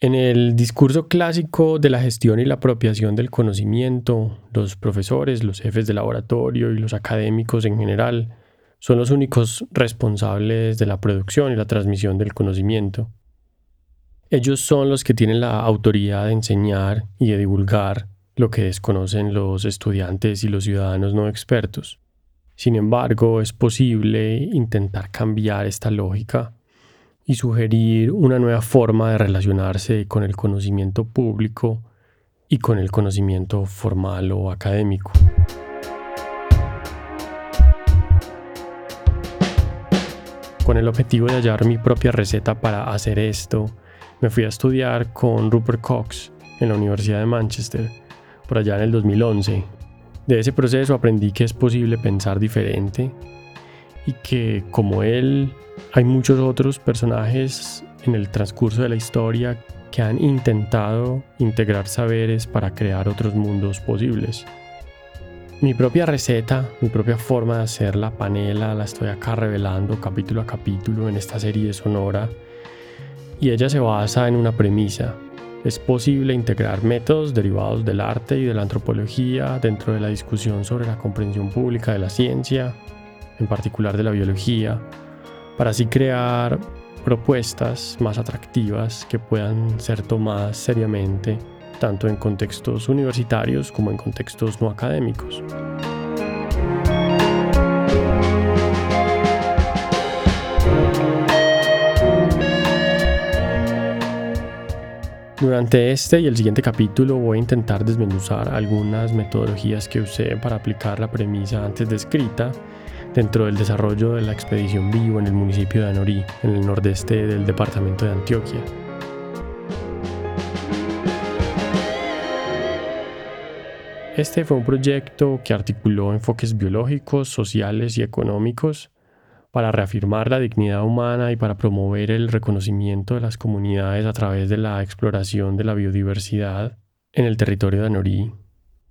En el discurso clásico de la gestión y la apropiación del conocimiento, los profesores, los jefes de laboratorio y los académicos en general son los únicos responsables de la producción y la transmisión del conocimiento. Ellos son los que tienen la autoridad de enseñar y de divulgar lo que desconocen los estudiantes y los ciudadanos no expertos. Sin embargo, es posible intentar cambiar esta lógica y sugerir una nueva forma de relacionarse con el conocimiento público y con el conocimiento formal o académico. Con el objetivo de hallar mi propia receta para hacer esto, me fui a estudiar con Rupert Cox en la Universidad de Manchester, por allá en el 2011. De ese proceso aprendí que es posible pensar diferente y que como él hay muchos otros personajes en el transcurso de la historia que han intentado integrar saberes para crear otros mundos posibles. Mi propia receta, mi propia forma de hacer la panela la estoy acá revelando capítulo a capítulo en esta serie sonora y ella se basa en una premisa. Es posible integrar métodos derivados del arte y de la antropología dentro de la discusión sobre la comprensión pública de la ciencia, en particular de la biología, para así crear propuestas más atractivas que puedan ser tomadas seriamente tanto en contextos universitarios como en contextos no académicos. Durante este y el siguiente capítulo voy a intentar desmenuzar algunas metodologías que usé para aplicar la premisa antes descrita dentro del desarrollo de la expedición Vivo en el municipio de Anorí, en el nordeste del departamento de Antioquia. Este fue un proyecto que articuló enfoques biológicos, sociales y económicos para reafirmar la dignidad humana y para promover el reconocimiento de las comunidades a través de la exploración de la biodiversidad en el territorio de Anorí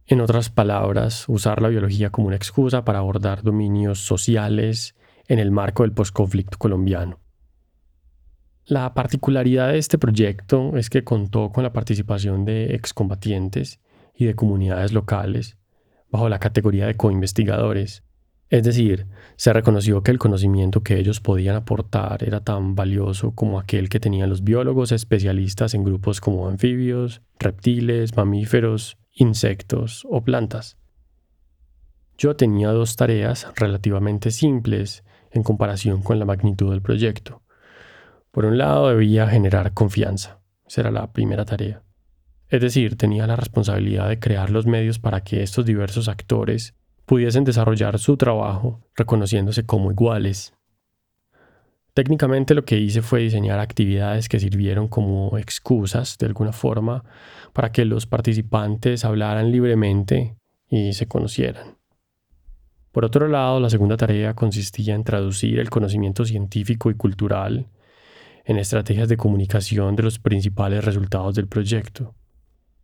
en otras palabras, usar la biología como una excusa para abordar dominios sociales en el marco del posconflicto colombiano. La particularidad de este proyecto es que contó con la participación de excombatientes y de comunidades locales bajo la categoría de coinvestigadores. Es decir, se reconoció que el conocimiento que ellos podían aportar era tan valioso como aquel que tenían los biólogos especialistas en grupos como anfibios, reptiles, mamíferos insectos o plantas. Yo tenía dos tareas relativamente simples en comparación con la magnitud del proyecto. Por un lado debía generar confianza, esa era la primera tarea. Es decir, tenía la responsabilidad de crear los medios para que estos diversos actores pudiesen desarrollar su trabajo reconociéndose como iguales. Técnicamente lo que hice fue diseñar actividades que sirvieron como excusas de alguna forma para que los participantes hablaran libremente y se conocieran. Por otro lado, la segunda tarea consistía en traducir el conocimiento científico y cultural en estrategias de comunicación de los principales resultados del proyecto,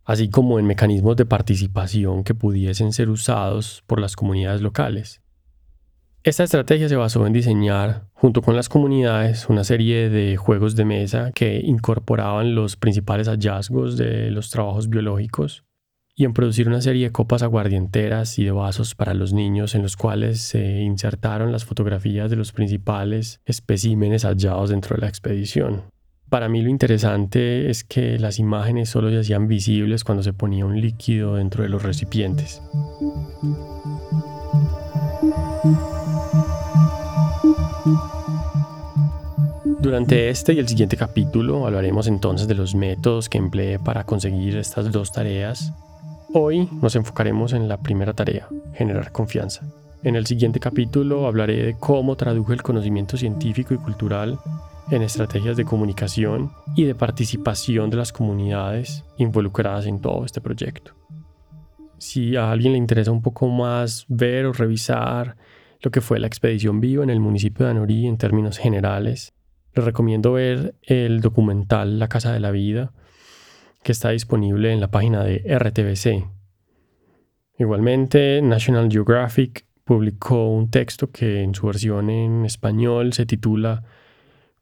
así como en mecanismos de participación que pudiesen ser usados por las comunidades locales. Esta estrategia se basó en diseñar, junto con las comunidades, una serie de juegos de mesa que incorporaban los principales hallazgos de los trabajos biológicos y en producir una serie de copas aguardienteras y de vasos para los niños en los cuales se insertaron las fotografías de los principales especímenes hallados dentro de la expedición. Para mí lo interesante es que las imágenes solo se hacían visibles cuando se ponía un líquido dentro de los recipientes. Durante este y el siguiente capítulo hablaremos entonces de los métodos que empleé para conseguir estas dos tareas. Hoy nos enfocaremos en la primera tarea, generar confianza. En el siguiente capítulo hablaré de cómo traduje el conocimiento científico y cultural en estrategias de comunicación y de participación de las comunidades involucradas en todo este proyecto. Si a alguien le interesa un poco más ver o revisar lo que fue la expedición viva en el municipio de Anorí en términos generales, les recomiendo ver el documental La Casa de la Vida, que está disponible en la página de RTBC. Igualmente, National Geographic publicó un texto que en su versión en español se titula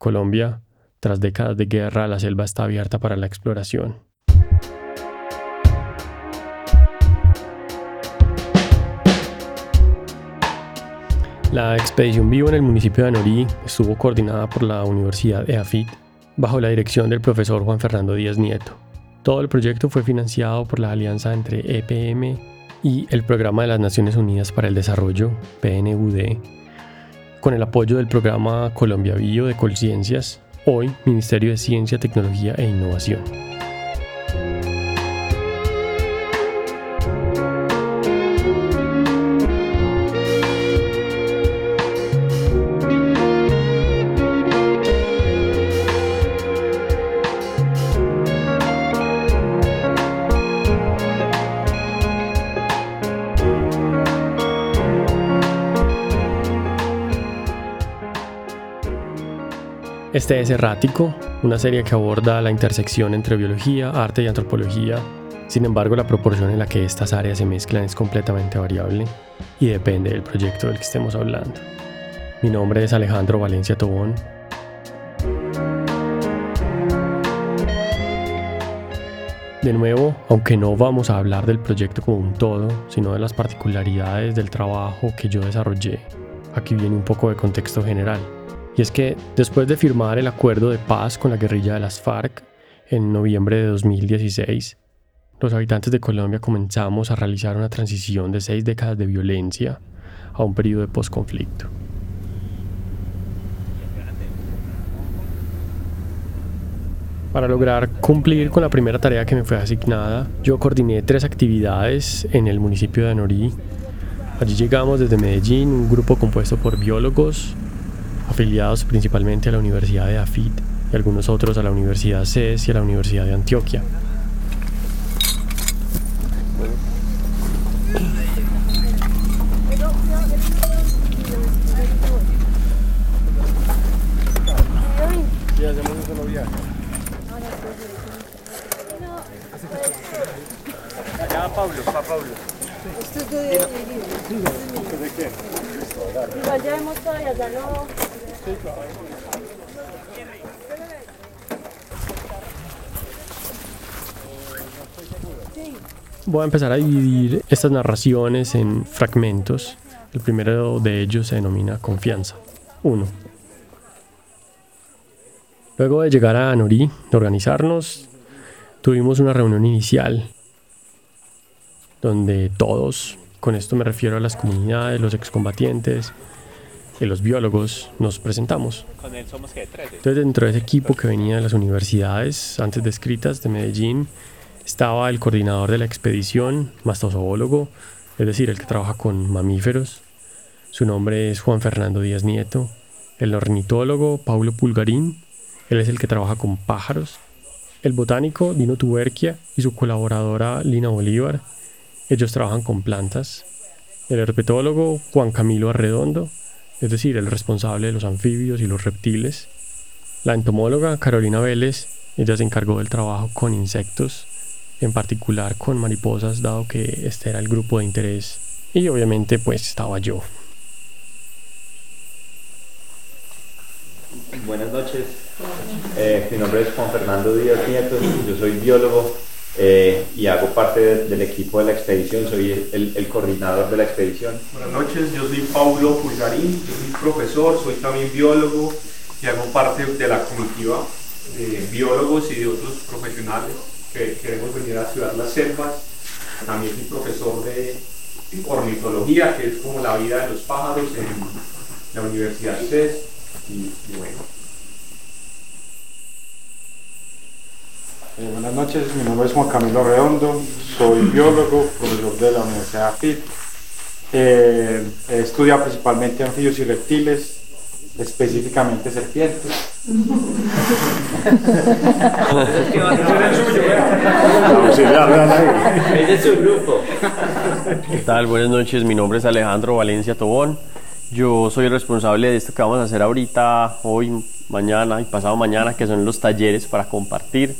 Colombia, Tras décadas de guerra, la selva está abierta para la exploración. La expedición Vivo en el municipio de Anorí estuvo coordinada por la Universidad EAFIT bajo la dirección del profesor Juan Fernando Díaz Nieto. Todo el proyecto fue financiado por la alianza entre EPM y el Programa de las Naciones Unidas para el Desarrollo, PNUD, con el apoyo del programa Colombia Bio de Colciencias, hoy Ministerio de Ciencia, Tecnología e Innovación. Este es Errático, una serie que aborda la intersección entre biología, arte y antropología. Sin embargo, la proporción en la que estas áreas se mezclan es completamente variable y depende del proyecto del que estemos hablando. Mi nombre es Alejandro Valencia Tobón. De nuevo, aunque no vamos a hablar del proyecto como un todo, sino de las particularidades del trabajo que yo desarrollé, aquí viene un poco de contexto general. Y es que después de firmar el acuerdo de paz con la guerrilla de las FARC en noviembre de 2016, los habitantes de Colombia comenzamos a realizar una transición de seis décadas de violencia a un periodo de posconflicto. Para lograr cumplir con la primera tarea que me fue asignada, yo coordiné tres actividades en el municipio de Anorí. Allí llegamos desde Medellín, un grupo compuesto por biólogos, afiliados principalmente a la Universidad de AFIT y algunos otros a la Universidad CES y a la Universidad de Antioquia. Pablo, Pablo. ya hemos ya no. A empezar a dividir estas narraciones en fragmentos. El primero de ellos se denomina confianza. 1. Luego de llegar a Anorí, de organizarnos, tuvimos una reunión inicial donde todos, con esto me refiero a las comunidades, los excombatientes, los biólogos nos presentamos. Entonces dentro de ese equipo que venía de las universidades antes descritas de Medellín estaba el coordinador de la expedición, mastozoólogo, es decir, el que trabaja con mamíferos. Su nombre es Juan Fernando Díaz Nieto. El ornitólogo Paulo Pulgarín, él es el que trabaja con pájaros. El botánico Dino Tuberquia y su colaboradora Lina Bolívar, ellos trabajan con plantas. El herpetólogo Juan Camilo Arredondo, es decir, el responsable de los anfibios y los reptiles. La entomóloga Carolina Vélez, ella se encargó del trabajo con insectos, en particular con mariposas, dado que este era el grupo de interés. Y obviamente pues estaba yo. Buenas noches, eh, mi nombre es Juan Fernando Díaz Nieto, yo soy biólogo eh, y hago parte del equipo de la expedición, soy el, coordinador de la expedición. Buenas noches, yo soy Paulo Pulgarín, yo soy profesor, soy también biólogo y hago parte de la comitiva de biólogos y de otros profesionales que queremos venir a estudiar las selvas. También soy profesor de ornitología, que es como la vida de los pájaros en la Universidad CES. y bueno, Eh, buenas noches, mi nombre es Juan Camilo Redondo, soy biólogo, profesor de la Universidad de AFIT. Eh, he estudiado principalmente anfibios y reptiles, específicamente serpientes. es su grupo. ¿Qué tal? Buenas noches, mi nombre es Alejandro Valencia Tobón. Yo soy el responsable de esto que vamos a hacer ahorita, hoy, mañana y pasado mañana, que son los talleres para compartir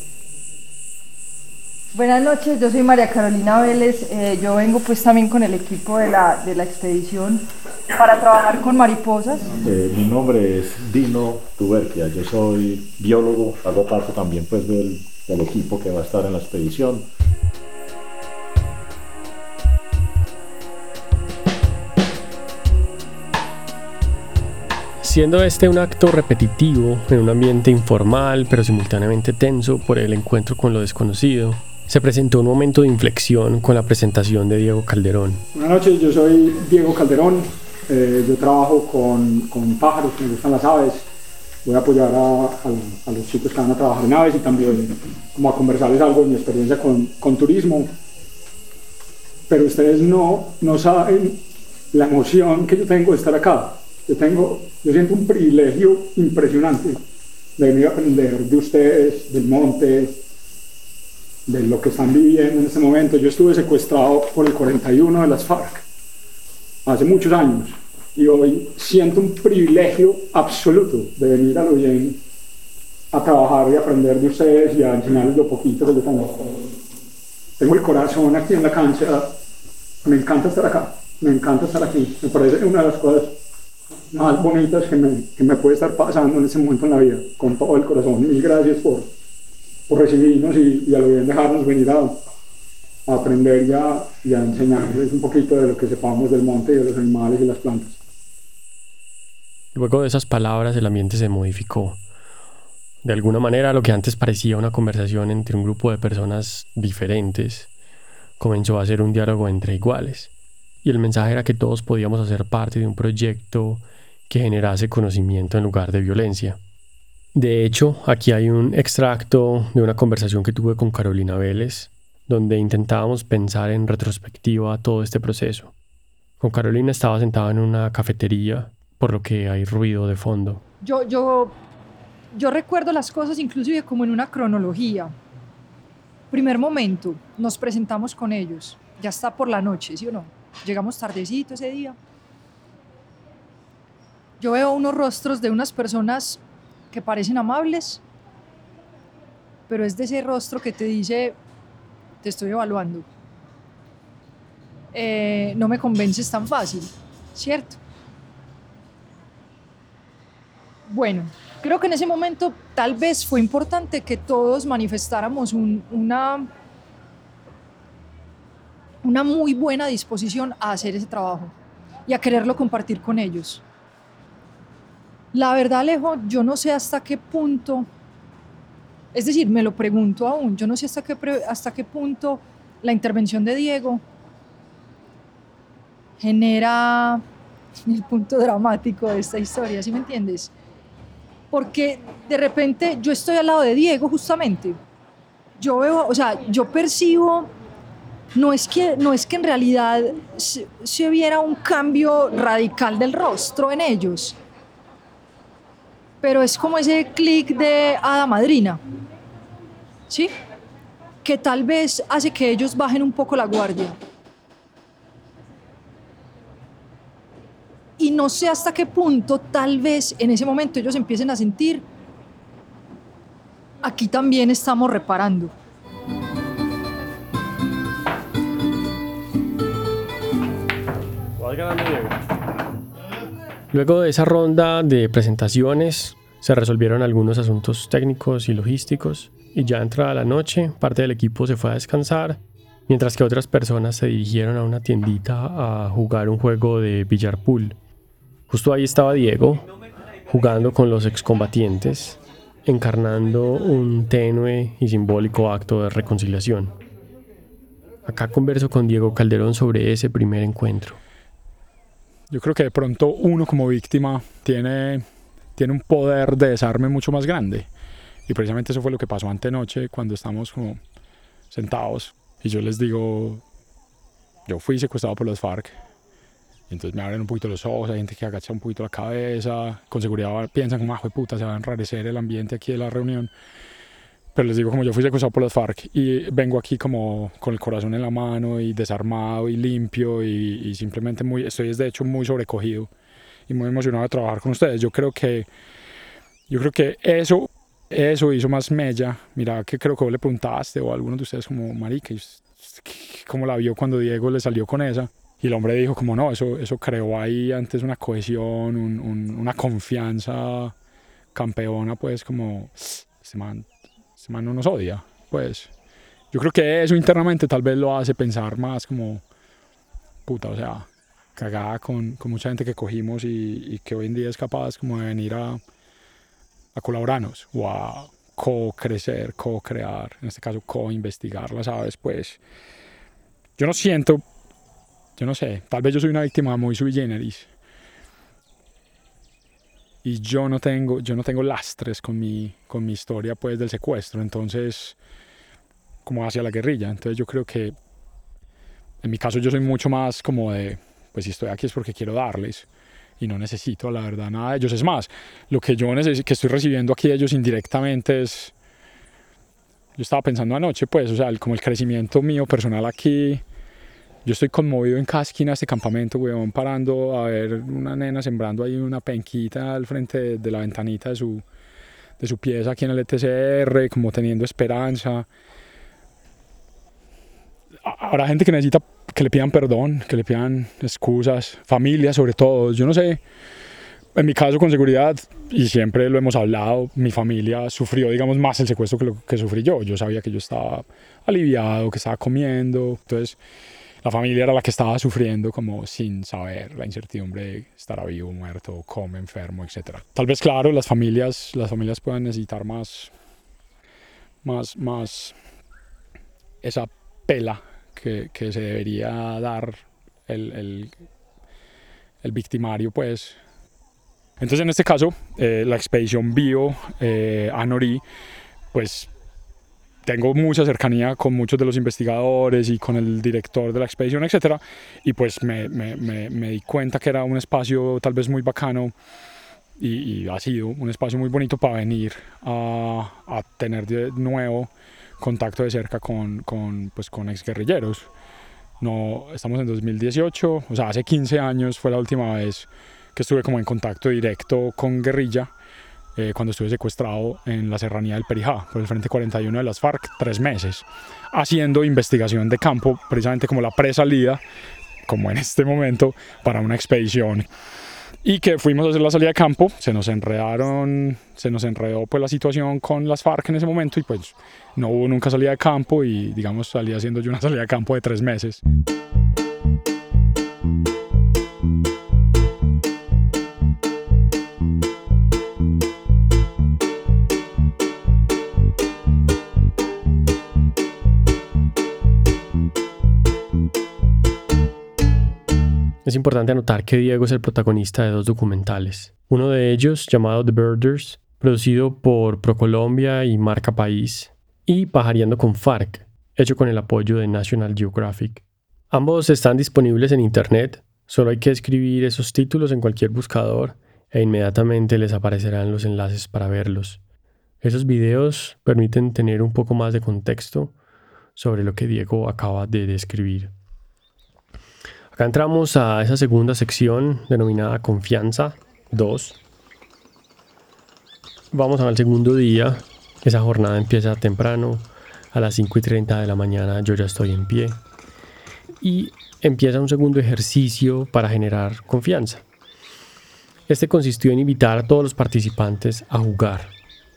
Buenas noches, yo soy María Carolina Vélez, eh, yo vengo pues también con el equipo de la, de la expedición. Para trabajar con mariposas? Eh, mi nombre es Dino Tuberquia, yo soy biólogo, hago parte también pues del, del equipo que va a estar en la expedición. Siendo este un acto repetitivo en un ambiente informal pero simultáneamente tenso por el encuentro con lo desconocido, se presentó un momento de inflexión con la presentación de Diego Calderón. Buenas noches, yo soy Diego Calderón, eh, yo trabajo con, con, pájaros, me gustan las aves, voy a apoyar a, los chicos que van a trabajar en aves y también como a conversarles algo de mi experiencia con, con turismo. Pero ustedes no, no saben la emoción que yo tengo de estar acá. Yo, tengo, yo siento un privilegio impresionante de venir a aprender de ustedes, del monte, de lo que están viviendo en este momento. Yo estuve secuestrado por el 41 de las FARC hace muchos años y hoy siento un privilegio absoluto de venir a lo bien a trabajar y aprender de ustedes y a enseñarles lo poquito que yo tengo. Tengo el corazón aquí en la cancha, me encanta estar acá, me encanta estar aquí, me parece una de las cosas más bonitas que me, que me puede estar pasando en ese momento en la vida, con todo el corazón. Mil gracias por, por recibirnos y, y, a lo bien dejarnos venir a, a aprender y a, y a, enseñarles un poquito de lo que sepamos del monte y de los animales y las plantas. Luego de esas palabras el ambiente se modificó. De alguna manera lo que antes parecía una conversación entre un grupo de personas diferentes comenzó a ser un diálogo entre iguales. Y el mensaje era que todos podíamos hacer parte de un proyecto que generase conocimiento en lugar de violencia. De hecho, aquí hay un extracto de una conversación que tuve con Carolina Vélez, donde intentábamos pensar en retrospectiva todo este proceso. Con Carolina estaba sentada en una cafetería, por lo que hay ruido de fondo. Yo, yo, yo recuerdo las cosas inclusive como en una cronología. Primer momento, nos presentamos con ellos. Ya está por la noche, ¿sí o no? Llegamos tardecito ese día. Yo veo unos rostros de unas personas que parecen amables, pero es de ese rostro que te dice, te estoy evaluando. Eh, no me convences tan fácil, ¿cierto? Bueno, creo que en ese momento tal vez fue importante que todos manifestáramos un, una, una muy buena disposición a hacer ese trabajo y a quererlo compartir con ellos. La verdad, Alejo, yo no sé hasta qué punto, es decir, me lo pregunto aún, yo no sé hasta qué, hasta qué punto la intervención de Diego genera el punto dramático de esta historia, ¿sí me entiendes? Porque de repente yo estoy al lado de Diego justamente. Yo veo, o sea, yo percibo, no es que, no es que en realidad se, se viera un cambio radical del rostro en ellos, pero es como ese clic de hada madrina, ¿sí? Que tal vez hace que ellos bajen un poco la guardia. No sé hasta qué punto, tal vez en ese momento ellos empiecen a sentir, aquí también estamos reparando. Luego de esa ronda de presentaciones, se resolvieron algunos asuntos técnicos y logísticos, y ya entrada la noche, parte del equipo se fue a descansar, mientras que otras personas se dirigieron a una tiendita a jugar un juego de billar pool. Justo ahí estaba Diego, jugando con los excombatientes, encarnando un tenue y simbólico acto de reconciliación. Acá converso con Diego Calderón sobre ese primer encuentro. Yo creo que de pronto uno como víctima tiene, tiene un poder de desarme mucho más grande. Y precisamente eso fue lo que pasó antenoche cuando estamos como sentados. Y yo les digo, yo fui secuestrado por los FARC. Entonces me abren un poquito los ojos, hay gente que agacha un poquito la cabeza. Con seguridad piensan como, ah, puta, se va a enrarecer el ambiente aquí de la reunión. Pero les digo, como yo fui secuestrado por los FARC y vengo aquí como con el corazón en la mano y desarmado y limpio y, y simplemente muy, estoy de hecho muy sobrecogido y muy emocionado de trabajar con ustedes. Yo creo que, yo creo que eso, eso hizo más mella. Mira, que creo que vos le preguntaste o a alguno de ustedes como, marica, ¿cómo la vio cuando Diego le salió con esa? Y el hombre dijo como no, eso, eso creó ahí antes una cohesión, un- un- una confianza campeona, pues como, este man, este man no nos odia, pues. Yo creo que eso internamente tal vez lo hace pensar más como, puta, o sea, cagada con, con mucha gente que cogimos y, y que hoy en día es capaz como de venir a, a colaborarnos o a co-crecer, co-crear, en este caso co-investigar las aves, pues yo no siento, yo no sé, tal vez yo soy una víctima muy sui generis. Y yo no tengo, yo no tengo lastres con mi, con mi historia pues del secuestro, entonces como hacia la guerrilla, entonces yo creo que en mi caso yo soy mucho más como de, pues si estoy aquí es porque quiero darles y no necesito la verdad nada de ellos. Es más, lo que yo que estoy recibiendo aquí de ellos indirectamente es, yo estaba pensando anoche pues, o sea, el- como el crecimiento mío personal aquí, yo estoy conmovido en cada esquina de este campamento, weón, parando a ver una nena sembrando ahí una penquita al frente de, la ventanita de su, de su pieza aquí en el ETCR, como teniendo esperanza. Habrá gente que necesita que le pidan perdón, que le pidan excusas, familia sobre todo. Yo no sé, en mi caso con seguridad, y siempre lo hemos hablado, mi familia sufrió, digamos, más el secuestro que lo que sufrí yo. Yo sabía que yo estaba aliviado, que estaba comiendo. Entonces, la familia era la que estaba sufriendo como sin saber la incertidumbre de estará vivo, muerto, come, enfermo, etc. Tal vez, claro, las familias, las familias puedan necesitar más, más, más esa pela que, que se debería dar el, el, victimario, pues. Entonces, en este caso, eh, la expedición Bio eh, a Nori, pues tengo mucha cercanía con muchos de los investigadores y con el director de la expedición, etcétera, y pues me, me, me, me di cuenta que era un espacio tal vez muy bacano y, y ha sido un espacio muy bonito para venir a, a tener de nuevo contacto de cerca con, con, pues, con exguerrilleros. No, estamos en 2018, o sea, hace 15 años fue la última vez que estuve como en contacto directo con guerrilla eh, cuando estuve secuestrado en la serranía del Perijá, por el Frente 41 de las FARC, tres meses, haciendo investigación de campo, precisamente como la presalida, como en este momento, para una expedición. Y que fuimos a hacer la salida de campo, se nos enredaron, se nos enredó pues la situación con las FARC en ese momento y pues no hubo nunca salida de campo y digamos salí haciendo yo una salida de campo de tres meses. Es importante anotar que Diego es el protagonista de dos documentales. Uno de ellos, llamado The Birders, producido por ProColombia y Marca País, y Pajareando con FARC, hecho con el apoyo de National Geographic. Ambos están disponibles en Internet, solo hay que escribir esos títulos en cualquier buscador e inmediatamente les aparecerán los enlaces para verlos. Esos videos permiten tener un poco más de contexto sobre lo que Diego acaba de describir. Acá entramos a esa segunda sección denominada Confianza 2. Vamos al segundo día. Esa jornada empieza temprano. A las 5 y 30 de la mañana yo ya estoy en pie. Y empieza un segundo ejercicio para generar confianza. Este consistió en invitar a todos los participantes a jugar.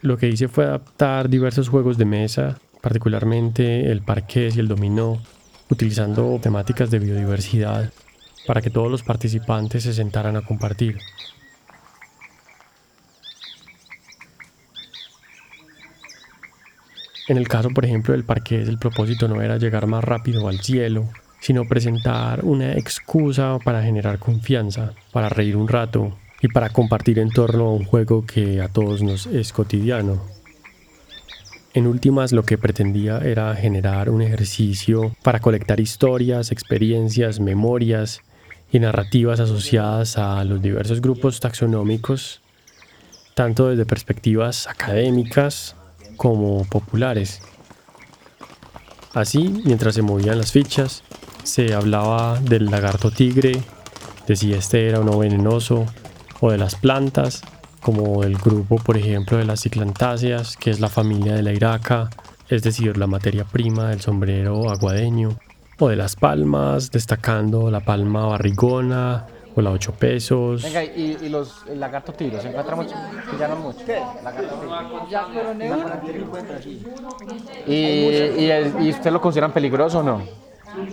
Lo que hice fue adaptar diversos juegos de mesa, particularmente el parqués y el dominó, utilizando temáticas de biodiversidad para que todos los participantes se sentaran a compartir. En el caso, por ejemplo, del parqués, el propósito no era llegar más rápido al cielo, sino presentar una excusa para generar confianza, para reír un rato y para compartir en torno a un juego que a todos nos es cotidiano. En últimas, lo que pretendía era generar un ejercicio para colectar historias, experiencias, memorias y narrativas asociadas a los diversos grupos taxonómicos, tanto desde perspectivas académicas como populares. Así, mientras se movían las fichas, se hablaba del lagarto tigre, de si este era o no venenoso, o de las plantas, como el grupo, por ejemplo, de las ciclantáceas, que es la familia de la iraca, es decir, la materia prima del sombrero aguadeño, o de las palmas, destacando la palma barrigona o la 8 pesos. Venga, y, y los el lagarto tiro, ¿se encuentra mucho? Que ya no mucho. ¿Qué? Lagarto tiro. ¿Y, y, el- ¿Y usted lo consideran peligroso o no?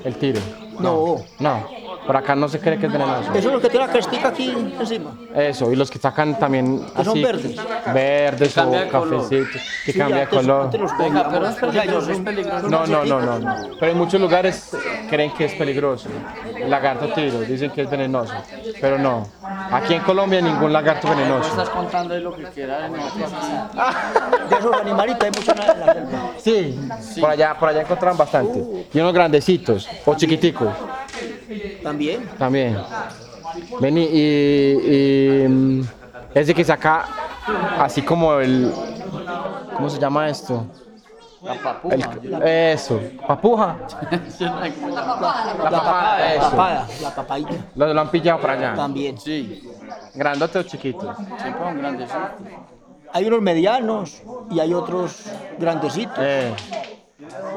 El tiro. No. No. Por acá no se cree que es venenoso. Eso es lo que tiene la crestica aquí encima. Eso, y los que sacan también Que son así, verdes. verdes o cafecitos, que Sí, cambia de antes- color. antes los Venga, pero es peligroso, es peligroso. No, no, no, no, no. Pero en muchos lugares creen que es peligroso. El lagarto tiro, dicen que es venenoso, pero no. Aquí en Colombia ningún lagarto venenoso. Estás contando lo que quieras. De esos animalitos hay mucho en la selva. Sí, por allá, por allá encontraron bastante. Y unos grandecitos o chiquiticos También. también. Vení, y, y mm, ese que saca así como el, ¿cómo se llama esto? La papuja. El- eso, papuja. La papada, La eso. papada, la papadita. Lo, lo han pillado por allá. También. Sí. Grandote o chiquito. Siempre son grandecitos. Hay unos medianos y hay otros grandecitos. Eh.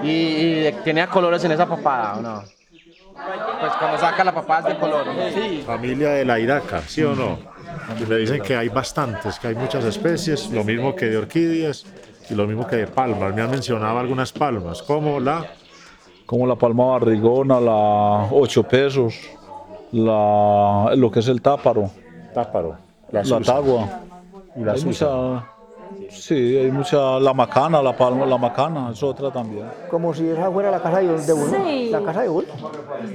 ¿Y, y tenía colores en esa papada o no? Pues cuando saca la papada es de color. ¿no? Sí. Familia de la iraca, ¿sí o no? Y me dicen que hay bastantes, que hay muchas especies, lo mismo que de orquídeas y lo mismo que de palmas. Me han mencionado algunas palmas, como la como la palma barrigona, la 8 pesos, la, lo que es el táparo, táparo, la, susa. tagua. Y la hay mucha, sí, hay mucha, la macana, la palma, la macana, es otra también. Como si esa fuera la casa de de uno. Sí. La casa de uno.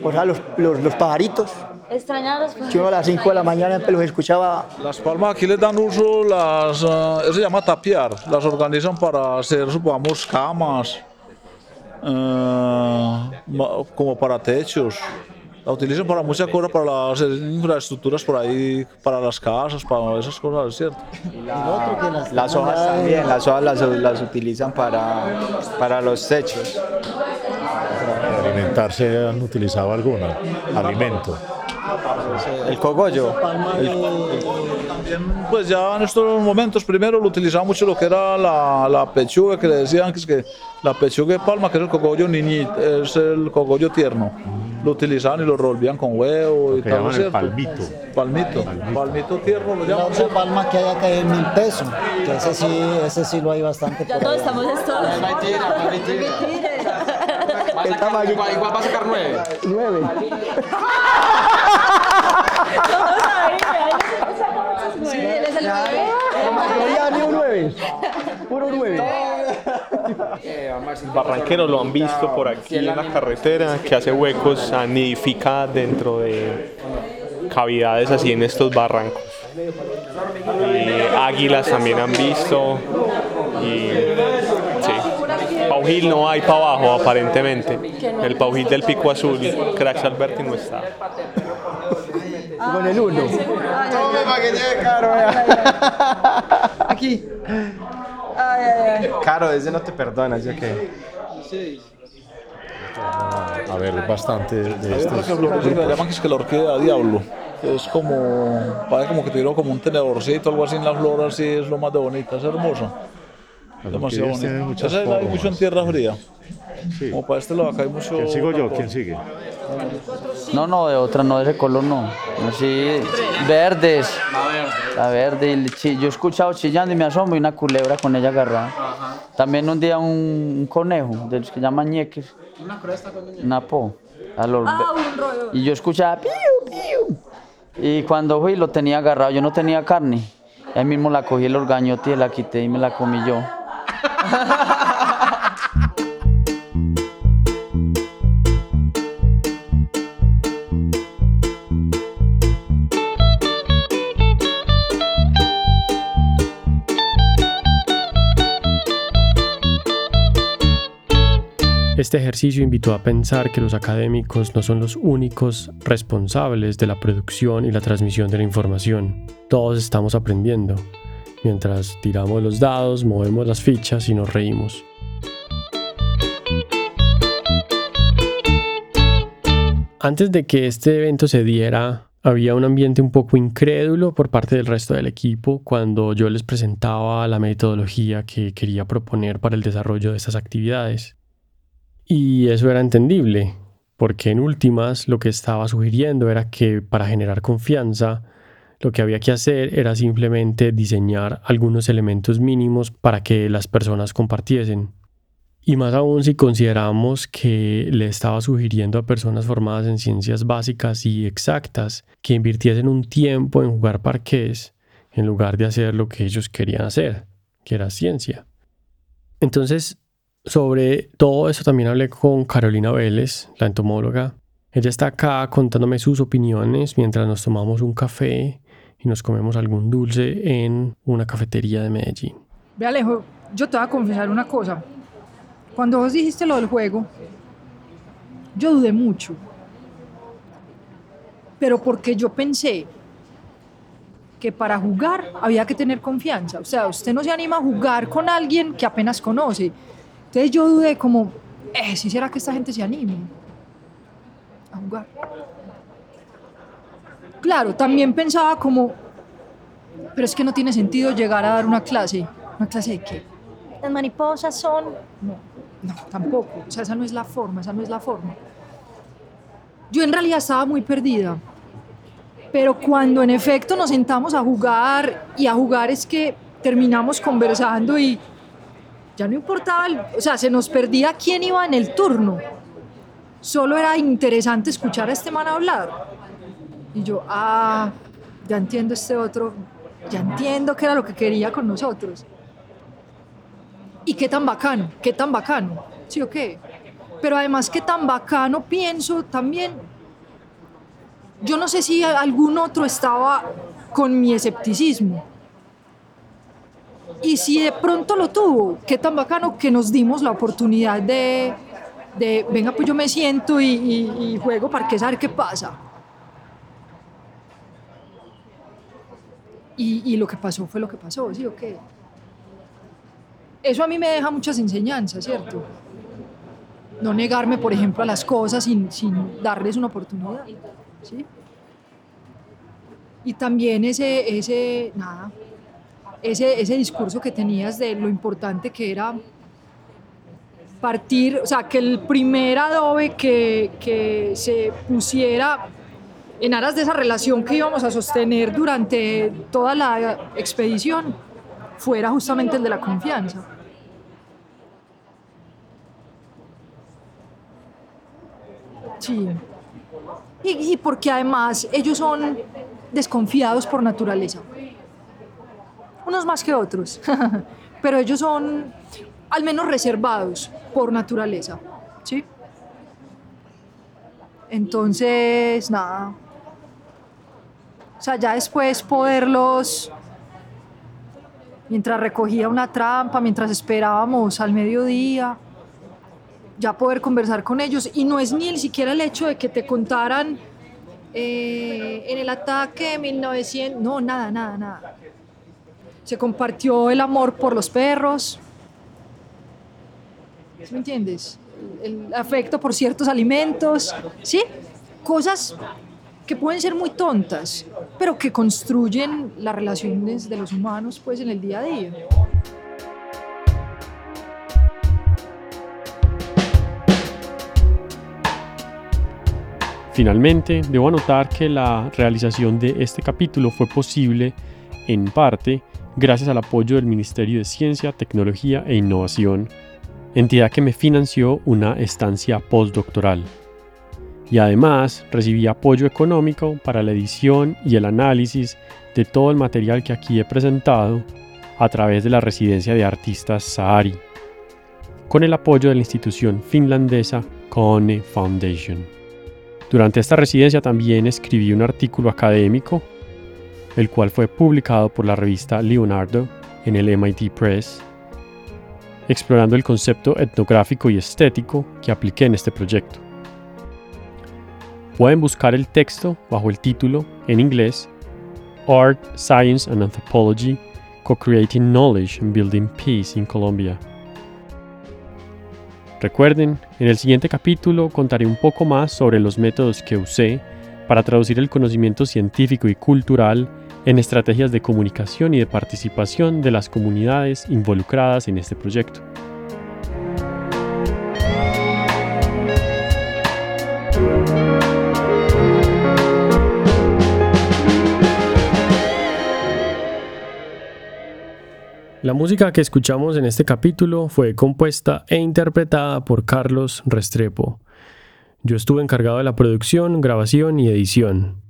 O sea, los, los, los pajaritos. Extrañar los Que uno a las 5 de la mañana los escuchaba. Las palmas aquí les dan uso, las, ah, eso se llama tapiar, las organizan para hacer, supongamos, camas, ma- como para techos. La utilizan para muchas cosas, para hacer infraestructuras por ahí, para las casas, para esas cosas, ¿cierto? Las hojas también, las hojas las, las utilizan para, para los techos. Para alimentarse han utilizado alguna, alimento. El cogollo. También, pues ya en estos momentos, primero lo utilizaba mucho lo que era la, la pechuga, que le decían que es que la pechuga de palma, que es el cogollo niñito, es el cogollo tierno. Lo utilizaban y lo revolvían con huevo y tal, el ¿cierto? palmito. Palmito. Palmito tierno lo La llaman. otra palma que hay acá es mil pesos, que ese sí, ese sí lo hay bastante. Ya todos estamos estos. El tamaño. Igual, igual va a sacar nueve. Nueve. Sí, él es el nueve. Ya ni un nueve. Puro nueve. Barranqueros lo han visto por aquí en la carretera, que hace huecos, nidifica dentro de cavidades así en estos barrancos. Y águilas también han visto. Y sí, paujil no hay para abajo aparentemente. El paujil del pico azul, Crash Alberti no está. Con el uno. Tome para que llegue caro, Aquí. Ay, ay, ay. Caro, ese no te perdona, ¿sí o qué? A ver, bastante de estos. que lo que llaman que es que la orquídea diablo. que Es como, parece como que tuvieron como un tenedorcito, algo así en la flor, así es lo más de bonita, es hermosa. Demasiado muchas Esa la hay mucho en tierra fría. Sí. Como para este lado acá hay mucho. ¿Quién sigo yo? ¿Quién sigue? No, no, de otra, no, de ese color no. Así, verdes. La verde. y yo he escuchado chillando y me asomo y una culebra con ella agarrada. También un día un, un conejo, de los que llaman ñeques. Una po. a los Ah, un rollo. y yo escuchaba piu, piu. Y cuando fui lo tenía agarrado, yo no tenía carne. Ahí mismo la cogí el orgañote y la quité y me la comí yo. Este ejercicio invitó a pensar que los académicos no son los únicos responsables de la producción y la transmisión de la información. Todos estamos aprendiendo. Mientras tiramos los dados, movemos las fichas y nos reímos. Antes de que este evento se diera, había un ambiente un poco incrédulo por parte del resto del equipo cuando yo les presentaba la metodología que quería proponer para el desarrollo de estas actividades. Y eso era entendible, porque en últimas lo que estaba sugiriendo era que para generar confianza lo que había que hacer era simplemente diseñar algunos elementos mínimos para que las personas compartiesen. Y más aún si consideramos que le estaba sugiriendo a personas formadas en ciencias básicas y exactas que invirtiesen un tiempo en jugar parqués en lugar de hacer lo que ellos querían hacer, que era ciencia. Entonces, sobre todo eso también hablé con Carolina Vélez, la entomóloga. Ella está acá contándome sus opiniones mientras nos tomamos un café y nos comemos algún dulce en una cafetería de Medellín. Ve Alejo, yo te voy a confesar una cosa. Cuando vos dijiste lo del juego, yo dudé mucho. Pero porque yo pensé que para jugar había que tener confianza. O sea, usted no se anima a jugar con alguien que apenas conoce. Entonces yo dudé como, eh, si será que esta gente se anime a jugar? Claro, también pensaba como, pero es que no tiene sentido llegar a dar una clase. ¿Una clase de qué? Las mariposas son... No, no, tampoco. O sea, esa no es la forma, esa no es la forma. Yo en realidad estaba muy perdida. Pero cuando en efecto nos sentamos a jugar, y a jugar es que terminamos conversando y ya no importaba, el- o sea, se nos perdía quién iba en el turno. Solo era interesante escuchar a este man hablar. Y yo, ah, ya entiendo este otro, ya entiendo qué era lo que quería con nosotros. Y qué tan bacano, qué tan bacano, ¿sí o qué? Pero además, qué tan bacano pienso también. Yo no sé si algún otro estaba con mi escepticismo. Y si de pronto lo tuvo, qué tan bacano que nos dimos la oportunidad de, de venga, pues yo me siento y, y- juego para que saber qué pasa. Y, lo que pasó fue lo que pasó, ¿sí o qué? Eso a mí me deja muchas enseñanzas, ¿cierto? No negarme, por ejemplo, a las cosas sin, sin darles una oportunidad, ¿sí? Y también ese, ese, nada, ese, ese discurso que tenías de lo importante que era partir, o sea, que el primer adobe que, que se pusiera en aras de esa relación que íbamos a sostener durante toda la expedición fuera justamente el de la confianza. Sí. Y, y porque además ellos son desconfiados por naturaleza. Unos más que otros, pero ellos son al menos reservados por naturaleza. ¿Sí? Entonces, nada. O sea, ya después poderlos, mientras recogía una trampa, mientras esperábamos al mediodía, ya poder conversar con ellos. Y no es ni siquiera el hecho de que te contaran eh, en el ataque de 1900, no, nada, nada, nada. Se compartió el amor por los perros. ¿Sí me entiendes? El afecto por ciertos alimentos, ¿sí? Cosas que pueden ser muy tontas, pero que construyen las relaciones de los humanos pues en el día a día. Finalmente, debo anotar que la realización de este capítulo fue posible, en parte, gracias al apoyo del Ministerio de Ciencia, Tecnología e Innovación, entidad que me financió una estancia postdoctoral. Y además recibí apoyo económico para la edición y el análisis de todo el material que aquí he presentado a través de la residencia de artistas Sahari, con el apoyo de la institución finlandesa Kone Foundation. Durante esta residencia también escribí un artículo académico, el cual fue publicado por la revista Leonardo en el MIT Press, explorando el concepto etnográfico y estético que apliqué en este proyecto. Pueden buscar el texto bajo el título en inglés Art, Science and Anthropology Co-Creating Knowledge and Building Peace in Colombia. Recuerden, en el siguiente capítulo contaré un poco más sobre los métodos que usé para traducir el conocimiento científico y cultural en estrategias de comunicación y de participación de las comunidades involucradas en este proyecto. La música que escuchamos en este capítulo fue compuesta e interpretada por Carlos Restrepo. Yo estuve encargado de la producción, grabación y edición.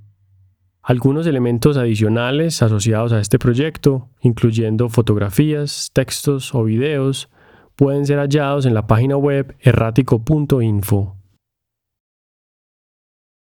Algunos elementos adicionales asociados a este proyecto, incluyendo fotografías, textos o videos, pueden ser hallados en la página web errático.info.